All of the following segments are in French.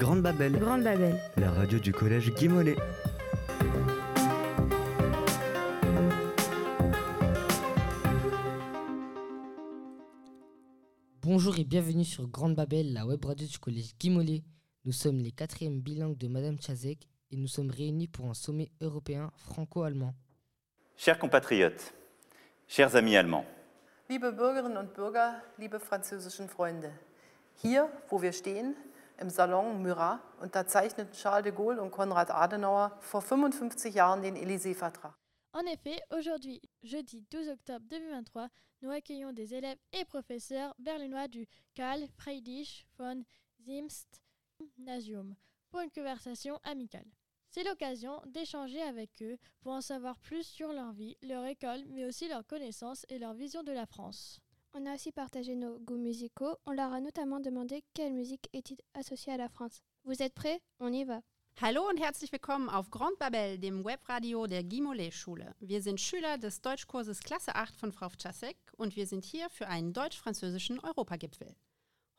Grande Babel, Grande Babel. la radio du collège Guy Mollet. Bonjour et bienvenue sur Grande Babel, la web radio du collège Guy Mollet. Nous sommes les quatrièmes bilingues de Madame Chazek et nous sommes réunis pour un sommet européen franco-allemand. Chers compatriotes, chers amis allemands, Liebe Bürgerinnen und Bürger, liebe französischen Freunde, hier, wo wir stehen, im Salon Murat, unterzeichneten Charles de Gaulle und Konrad Adenauer vor 55 Jahren den Élysée-Vertrag. En effet, aujourd'hui, jeudi 12 octobre 2023, nous accueillons des élèves et professeurs berlinois du Karl Friedrich von Zimst Gymnasium pour une conversation amicale. C'est l'occasion d'échanger avec eux pour en savoir plus sur leur vie, leur école, mais aussi leurs connaissances et leur vision de la France. On a aussi partagé nos goûts musicaux. On leur a notamment demandé quelle musique est associée à la France. Vous êtes prêts On y va. Hallo und herzlich willkommen auf Grandbabel, dem Webradio der Gimole-Schule. Wir sind Schüler des Deutschkurses Klasse 8 von Frau Wczasek und wir sind hier für einen deutsch-französischen Europagipfel.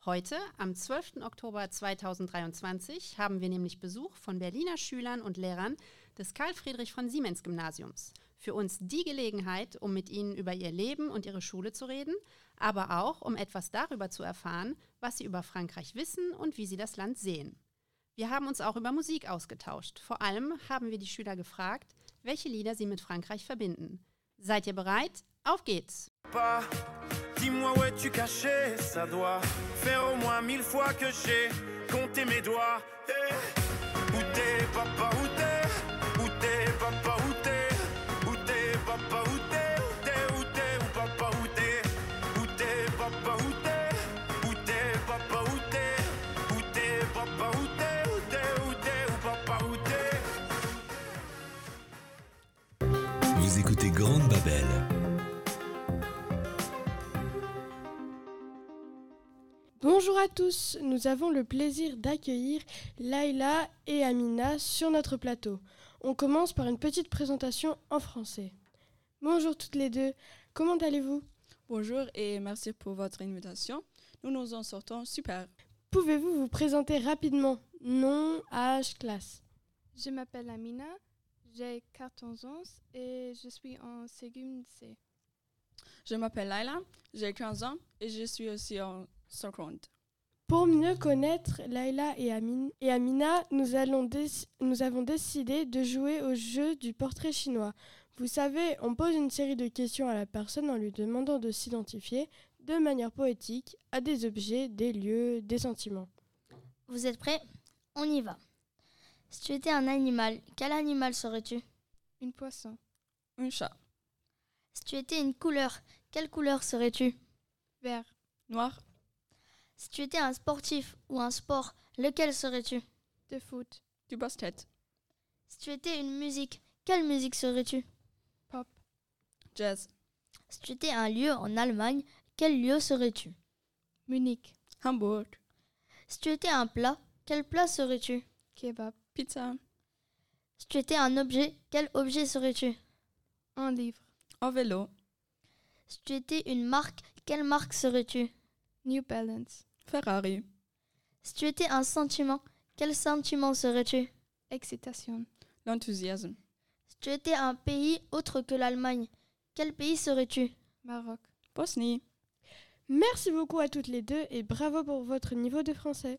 Heute, am 12. Oktober 2023, haben wir nämlich Besuch von Berliner Schülern und Lehrern des Karl Friedrich von Siemens Gymnasiums. Für uns die Gelegenheit, um mit ihnen über ihr Leben und ihre Schule zu reden, aber auch um etwas darüber zu erfahren, was sie über Frankreich wissen und wie sie das Land sehen. Wir haben uns auch über Musik ausgetauscht. Vor allem haben wir die Schüler gefragt, welche Lieder sie mit Frankreich verbinden. Seid ihr bereit? Auf geht's! Pas, dis-moi où es-tu caché Ça doit faire au moins mille fois que j'ai compté mes doigts. Eh, Où t'es, papa, Où Bonjour à tous, nous avons le plaisir d'accueillir Laïla et Amina sur notre plateau. On commence par une petite présentation en français. Bonjour toutes les deux, comment allez-vous? Bonjour et merci pour votre invitation. Nous nous en sortons super. Pouvez-vous vous présenter rapidement? Nom, âge, classe Je m'appelle Amina, j'ai 14 ans et je suis en seconde C. Je m'appelle Laila, j'ai 15 ans et je suis aussi en seconde. Pour mieux connaître Laïla et, Amin- et Amina, nous, allons nous avons décidé de jouer au jeu du portrait chinois. Vous savez, on pose une série de questions à la personne en lui demandant de s'identifier de manière poétique à des objets, des lieux, des sentiments. Vous êtes prêts? On y va. Si tu étais un animal, quel animal serais-tu? Une poisson. Un chat. Si tu étais une couleur, quelle couleur serais-tu? Vert. Noir. Si tu étais un sportif ou un sport, lequel serais-tu? De foot. Du basket. Si tu étais une musique, quelle musique serais-tu? Pop. Jazz. Si tu étais un lieu en Allemagne, quel lieu serais-tu? Munich. Hamburg. Si tu étais un plat, quel plat serais-tu? Kebab. Pizza. Si tu étais un objet, quel objet serais-tu? Un livre. En vélo. Si tu étais une marque, quelle marque serais-tu? New Balance. Ferrari. Si tu étais un sentiment, quel sentiment serais-tu? Excitation. L'enthousiasme. Si tu étais un pays autre que l'Allemagne, quel pays serais-tu? Maroc. Bosnie. Merci beaucoup à toutes les deux et bravo pour votre niveau de français.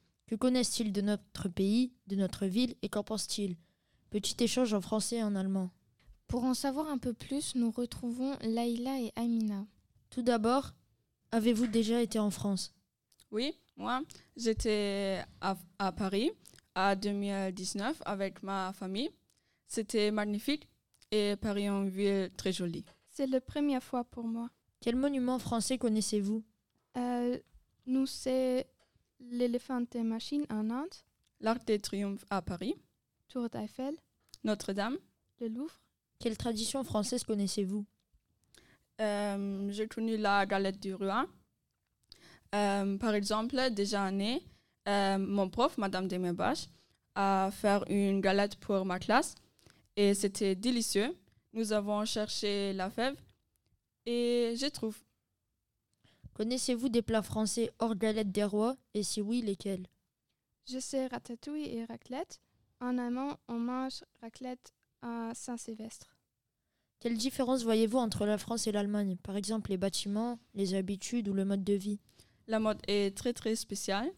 Que connaissent-ils de notre pays, de notre ville et qu'en pensent-ils? Petit échange en français et en allemand. Pour en savoir un peu plus, nous retrouvons Laïla et Amina. Tout d'abord, avez-vous déjà été en France? Oui, moi, j'étais à, à Paris en 2019 avec ma famille. C'était magnifique et Paris est une ville très jolie. C'est la première fois pour moi. Quel monument français connaissez-vous? Nous, c'est l'éléphant des machines en Inde, l'Arc de Triomphe à Paris, Tour d'Eiffel, Notre-Dame. le Louvre. Quelle tradition française connaissez-vous? Euh, J'ai connu la galette du roi. Euh, par exemple, déjà année, euh, mon prof, Madame Demirbache, a fait une galette pour ma classe et c'était délicieux. Nous avons cherché la fève et je trouve. Connaissez-vous des plats français hors galette des rois? Et si oui, lesquels? Je sais ratatouille et raclette. En allemand, on mange raclette à Saint-Sylvestre. Quelle différence voyez-vous entre la France et l'Allemagne? Par exemple, les bâtiments, les habitudes ou le mode de vie? La mode est très très spéciale.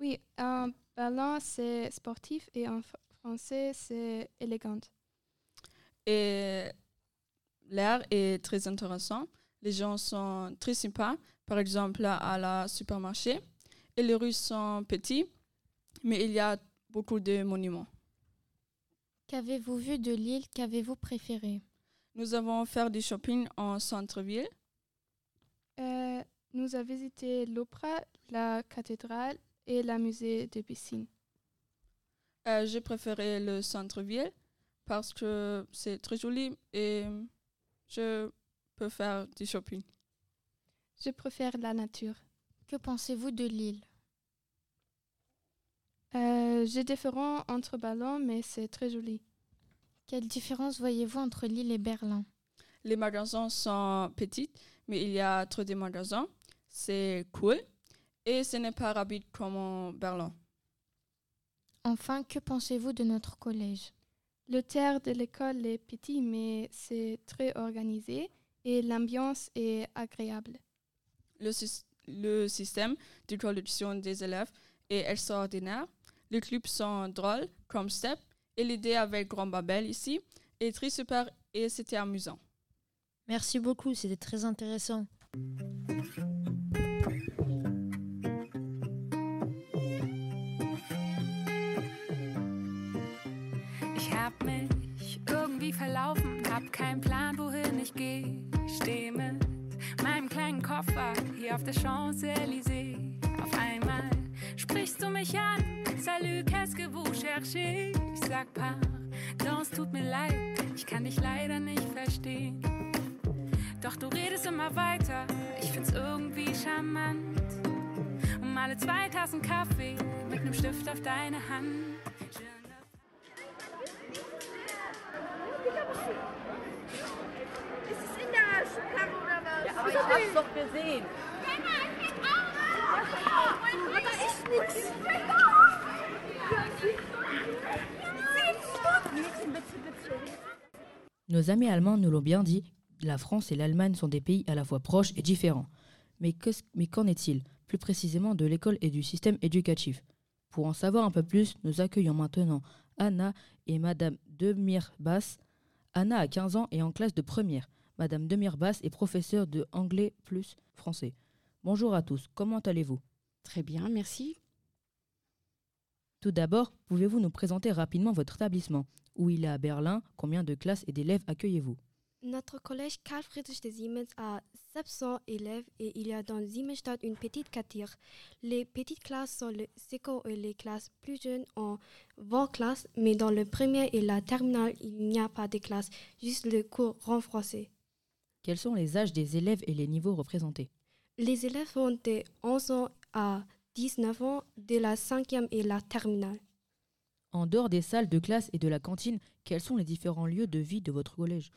Oui, en ballon, c'est sportif et en fr- français, c'est élégant. Et l'air est très intéressant. Les gens sont très sympas, par exemple à la supermarché. Et les rues sont petites, mais il y a beaucoup de monuments. Qu'avez-vous vu de l'île Qu'avez-vous préféré? Nous avons fait du shopping en centre-ville. Euh, nous avons visité l'opéra, la cathédrale et la musée de piscine. Euh, J'ai préféré le centre-ville parce que c'est très joli et je peux faire du shopping. Je préfère la nature. Que pensez-vous de l'île? Euh, J'ai différents entre ballons, mais c'est très joli. Quelle différence voyez-vous entre l'île et Berlin? Les magasins sont petits, mais il y a trop de magasins. C'est cool et ce n'est pas rapide comme en Berlin. Enfin, que pensez-vous de notre collège? Le terre de l'école est petit, mais c'est très organisé et l'ambiance est agréable. Le, sys- le système de collection des élèves est extraordinaire. Les clubs sont drôles, comme STEP, et l'idée avec Grand Babel ici est très super et c'était amusant. Merci beaucoup, c'était très intéressant. Ich hab mich irgendwie verlaufen, hab keinen Plan, wohin ich geh. Steh mit meinem kleinen Koffer hier auf der Champs-Élysées. Auf einmal sprichst du mich an. Salut, qu'est-ce que vous cherchez? Ich sag pardon, es tut mir leid, ich kann dich leider nicht verstehen. Doch du redest immer weiter, ich find's irgendwie charmant. Um alle zwei Tassen Kaffee mit nem Stift auf deine Hand. Nos amis allemands nous l'ont bien dit, la France et l'Allemagne sont des pays à la fois proches et différents. Mais qu'en est-il plus précisément de l'école et du système éducatif? Pour en savoir un peu plus, nous accueillons maintenant Anna et Madame Demirbas. Anna a 15 ans et en classe de première. Madame Demirbas est professeure de anglais plus français. Bonjour à tous, comment allez-vous? Très bien, merci. Tout d'abord, pouvez-vous nous présenter rapidement votre établissement? Où il est à Berlin? Combien de classes et d'élèves accueillez-vous? Notre collège Karl Friedrich de Siemens a 700 élèves et il y a dans Siemensstadt une petite quartier. Les petites classes sont le seco et les classes plus jeunes ont 20 classes, mais dans le premier et la terminale, il n'y a pas de classe, juste le cours en français. Quels sont les âges des élèves et les niveaux représentés Les élèves vont de 11 ans à 19 ans de la cinquième et la terminale. En dehors des salles de classe et de la cantine, quels sont les différents lieux de vie de votre collège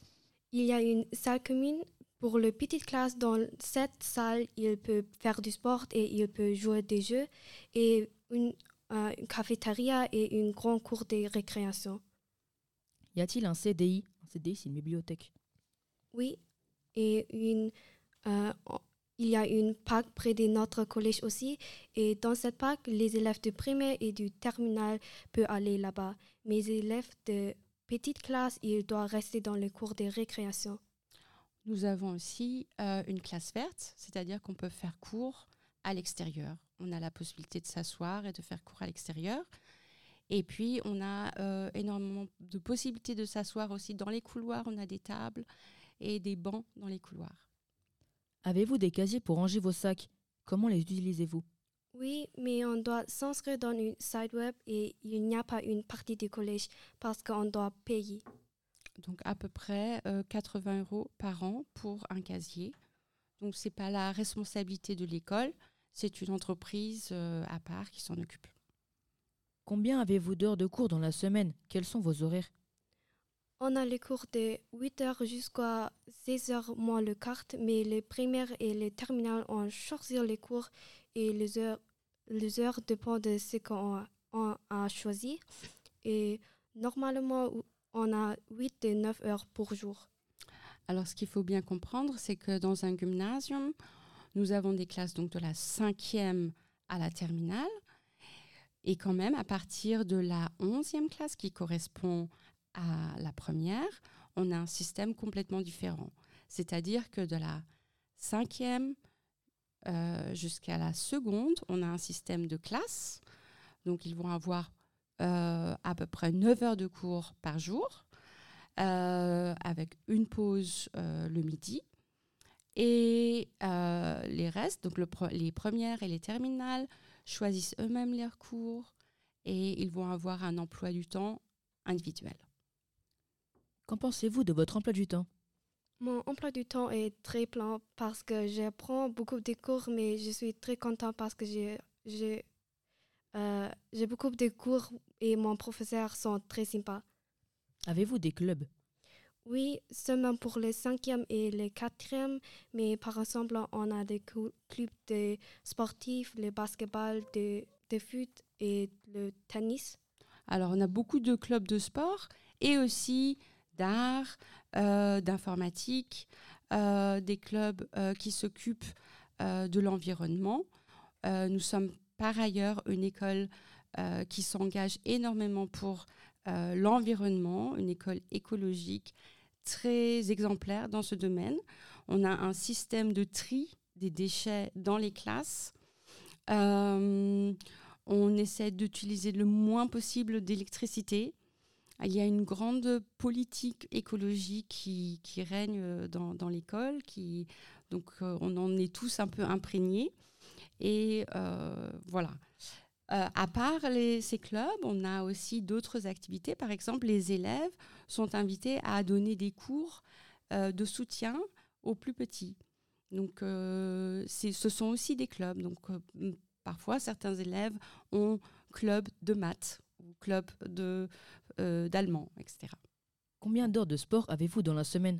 Il y a une salle commune pour les petites classes. Dans cette salle, il peut faire du sport et il peut jouer des jeux et une, euh, une cafétéria et une grande cour de récréation. Y a-t-il un CDI Un CDI, c'est une bibliothèque? Oui, et une, euh, il y a une PAC près de notre collège aussi. Et dans cette PAC, les élèves de primaire et du terminal peuvent aller là-bas. Les élèves de petite classe, ils doivent rester dans les cours de récréation. Nous avons aussi euh, une classe verte, c'est-à-dire qu'on peut faire cours à l'extérieur. On a la possibilité de s'asseoir et de faire cours à l'extérieur. Et puis, on a euh, énormément de possibilités de s'asseoir aussi dans les couloirs. On a des tables et des bancs dans les couloirs. Avez-vous des casiers pour ranger vos sacs? Comment les utilisez-vous? Oui, mais on doit s'inscrire dans une site web et il n'y a pas une partie du collège parce qu'on doit payer. Donc à peu près euh, 80 euros par an pour un casier. Donc c'est pas la responsabilité de l'école, c'est une entreprise euh, à part qui s'en occupe. Combien avez-vous d'heures de cours dans la semaine? Quels sont vos horaires? On a les cours de 8h jusqu'à 16h moins le quart, mais les primaires et les terminales ont choisi les cours et les heures, les heures dépendent de ce qu'on a, choisi. Et normalement, on a 8 et 9 heures pour jour. Alors ce qu'il faut bien comprendre, c'est que dans un gymnasium, nous avons des classes donc de la cinquième à la terminale. Et quand même, à partir de la onzième classe qui correspond à la première, on a un système complètement différent. C'est-à-dire que de la cinquième euh, jusqu'à la seconde, on a un système de classe. Donc, ils vont avoir euh, à peu près 9 heures de cours par jour, euh, avec une pause le midi. Et les restes, donc les premières et les terminales, choisissent eux-mêmes leurs cours et ils vont avoir un emploi du temps individuel. Qu'en pensez-vous de votre emploi du temps? Mon emploi du temps est très plein parce que j'apprends beaucoup de cours, mais je suis très content parce que j'ai j'ai euh, beaucoup de cours et mon professeur sont très sympas. Avez-vous des clubs? Oui, seulement pour les cinquièmes et les quatrièmes, mais par exemple, on a des clubs de sportifs, le basketball, de, de foot et le tennis. Alors, on a beaucoup de clubs de sport et aussi d'art, euh, d'informatique, euh, des clubs euh, qui s'occupent de l'environnement. Nous sommes par ailleurs une école qui s'engage énormément pour l'environnement, une école écologique très exemplaire dans ce domaine. On a un système de tri des déchets dans les classes. On essaie d'utiliser le moins possible d'électricité. Il y a une grande politique écologique qui, règne euh, dans, l'école, donc euh, on en est tous un peu imprégnés. Et euh, voilà. À part ces clubs, on a aussi d'autres activités. Par exemple, les élèves sont invités à donner des cours de soutien aux plus petits. Donc, ce sont aussi des clubs. Donc, parfois, certains élèves ont club de maths ou club de, d'allemand, etc. Combien d'heures de sport avez-vous dans la semaine?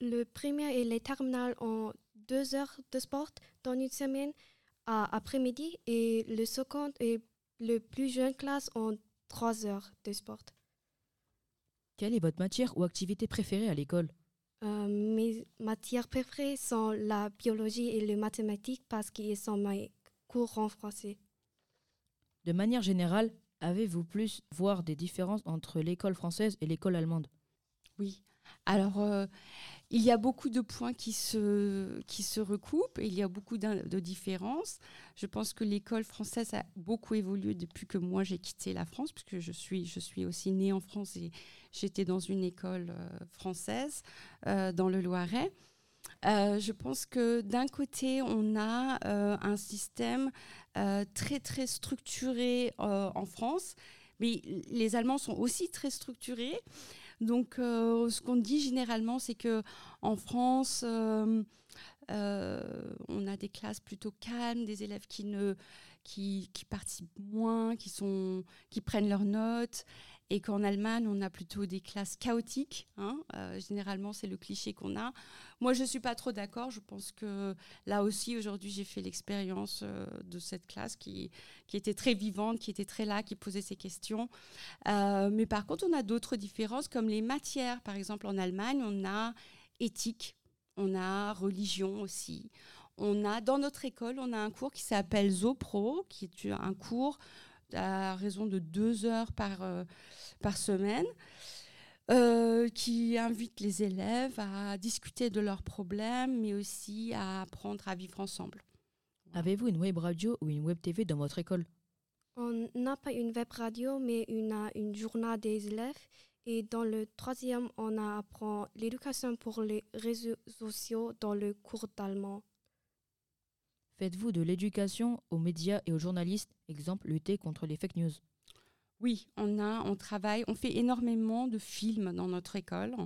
Le primaire et les terminales ont deux heures de sport dans une semaine à après-midi et le second et le plus jeune classe ont trois heures de sport. Quelle est votre matière ou activité préférée à l'école? Euh, mes matières préférées sont la biologie et les mathématiques parce qu'ils sont mes cours en français. De manière générale, avez-vous plus voir des différences entre l'école française et l'école allemande? Oui. Alors, euh, il y a beaucoup de points qui se, qui se recoupent et il y a beaucoup de différences. Je pense que l'école française a beaucoup évolué depuis que moi j'ai quitté la France, puisque je suis, je suis aussi née en France et j'étais dans une école euh, française euh, dans le Loiret. Je pense que d'un côté, on a un système euh, très très structuré euh, en France, mais les Allemands sont aussi très structurés. Donc, euh, ce qu'on dit généralement, c'est que en France, on a des classes plutôt calmes, des élèves qui ne qui participent moins, qui sont qui prennent leurs notes, et qu'en Allemagne, on a plutôt des classes chaotiques. hein. Euh, généralement, c'est le cliché qu'on a. Moi, je suis pas trop d'accord. Je pense que là aussi, aujourd'hui, j'ai fait l'expérience euh, de cette classe qui qui était très vivante, qui était très là, qui posait ses questions. Euh, mais par contre, on a d'autres différences, comme les matières. Par exemple, en Allemagne, on a éthique, on a religion aussi. On a, dans notre école, on a un cours qui s'appelle ZoPro, qui est un cours à raison de deux heures par, euh, par semaine, euh, qui invite les élèves à discuter de leurs problèmes, mais aussi à apprendre à vivre ensemble. Avez-vous une web radio ou une web TV dans votre école? On n'a pas une web radio, mais a une journal des élèves. Et dans le troisième, on apprend l'éducation pour les réseaux sociaux dans le cours d'allemand. Faites-vous de l'éducation aux médias et aux journalistes, exemple lutter contre les fake news Oui, on a, on travaille, on fait énormément de films dans notre école.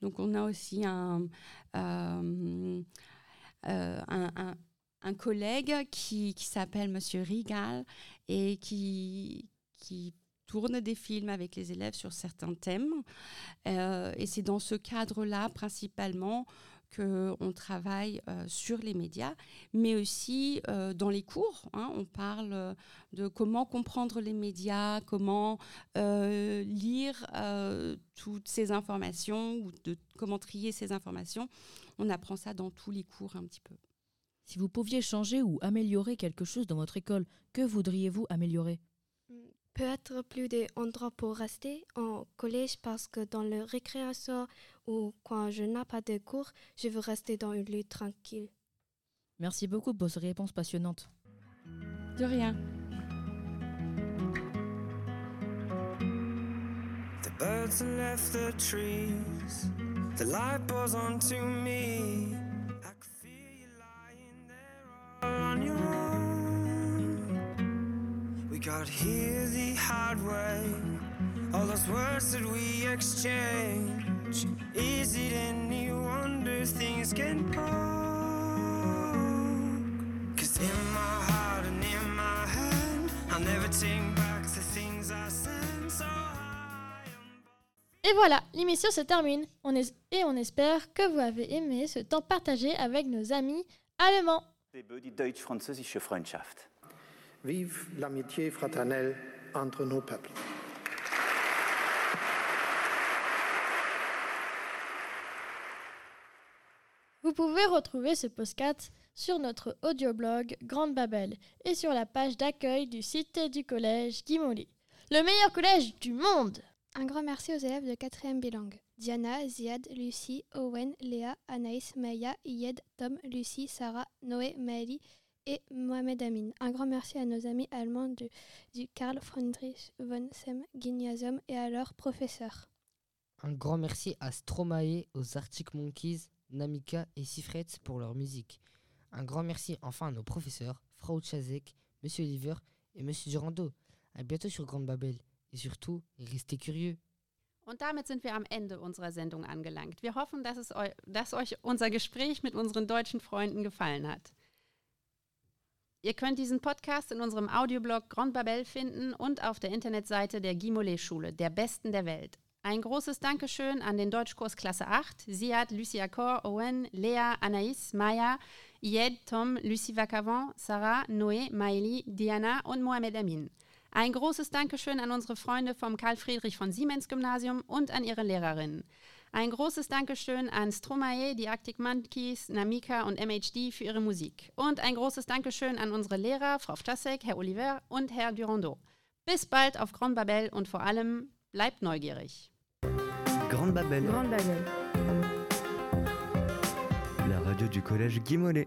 Donc on a aussi un, euh, euh, un, collègue qui, qui s'appelle Monsieur Rigal et qui, qui tourne des films avec les élèves sur certains thèmes. Euh, et c'est dans ce cadre-là principalement qu'on travaille euh, sur les médias, mais aussi euh, dans les cours. hein. on parle euh, de comment comprendre les médias, comment euh, lire euh, toutes ces informations ou de comment trier ces informations. On apprend ça dans tous les cours un petit peu. Si vous pouviez changer ou améliorer quelque chose dans votre école, que voudriez-vous améliorer? Peut-être plus d'endroits pour rester en collège parce que dans le récréation ou quand je n'ai pas de cours, je veux rester dans une lutte tranquille. Merci beaucoup pour ces réponses passionnantes. De rien. The birds have left the trees. The light pours onto me. I could feel you lying there all on your own. We got here the hard way. All those words that we exchange. Is it any wonder things get broke? Cause in my heart and in my head, I'll never take back the things I said. So Et voilà, l'émission se termine. On es- et on espère que vous avez aimé ce temps partagé avec nos amis allemands. Debut die deutsch-französische Freundschaft. Vive l'amitié fraternelle entre nos peuples. Vous pouvez retrouver ce podcast sur notre audioblog Grande Babel et sur la page d'accueil du site du collège Guy Mollet. Le meilleur collège du monde Un grand merci aux élèves de 4e bilingue. Diana, Ziad, Lucie, Owen, Léa, Anaïs, Maya, Yed, Tom, Lucie, Sarah, Noé, Maëlie et Mohamed Amin. Un grand merci à nos amis allemands du, du Karl Friedrich von Sem Gymnasium et à leurs professeurs. Un grand merci à Stromae, aux Arctic Monkeys, Namika et Sifret pour leur musique. Un grand merci enfin à nos professeurs, Frau Chazek, Monsieur Oliver et Monsieur Durando. À bientôt sur Grande Babel. Et surtout, restez curieux. Und damit sind wir am Ende unserer Sendung angelangt. Wir hoffen, dass, es eu dass euch unser Gespräch mit unseren deutschen Freunden gefallen hat. Ihr könnt diesen Podcast in unserem Audioblog Grand Babel finden und auf der Internetseite der Gimolet Schule, der besten der Welt. Ein großes Dankeschön an den Deutschkurs Klasse 8, Siad, Lucia Kor, Owen, Lea, Anaïs, Maya, Ied, Tom, Lucie Vacavant, Sarah, Noé, Maëlie, Diana und Mohamed Amin. Ein großes Dankeschön an unsere Freunde vom Karl Friedrich von Siemens Gymnasium und an ihre Lehrerinnen. Ein großes Dankeschön an Stromae, die Arctic Monkeys, Namika und MHD für ihre Musik. Und ein großes Dankeschön an unsere Lehrer, Frau Stasek, Herr Oliver und Herr Durando. Bis bald auf Grand Babel und vor allem bleibt neugierig. Grande Babel, Grande Babel. la radio du collège Guy Mollet.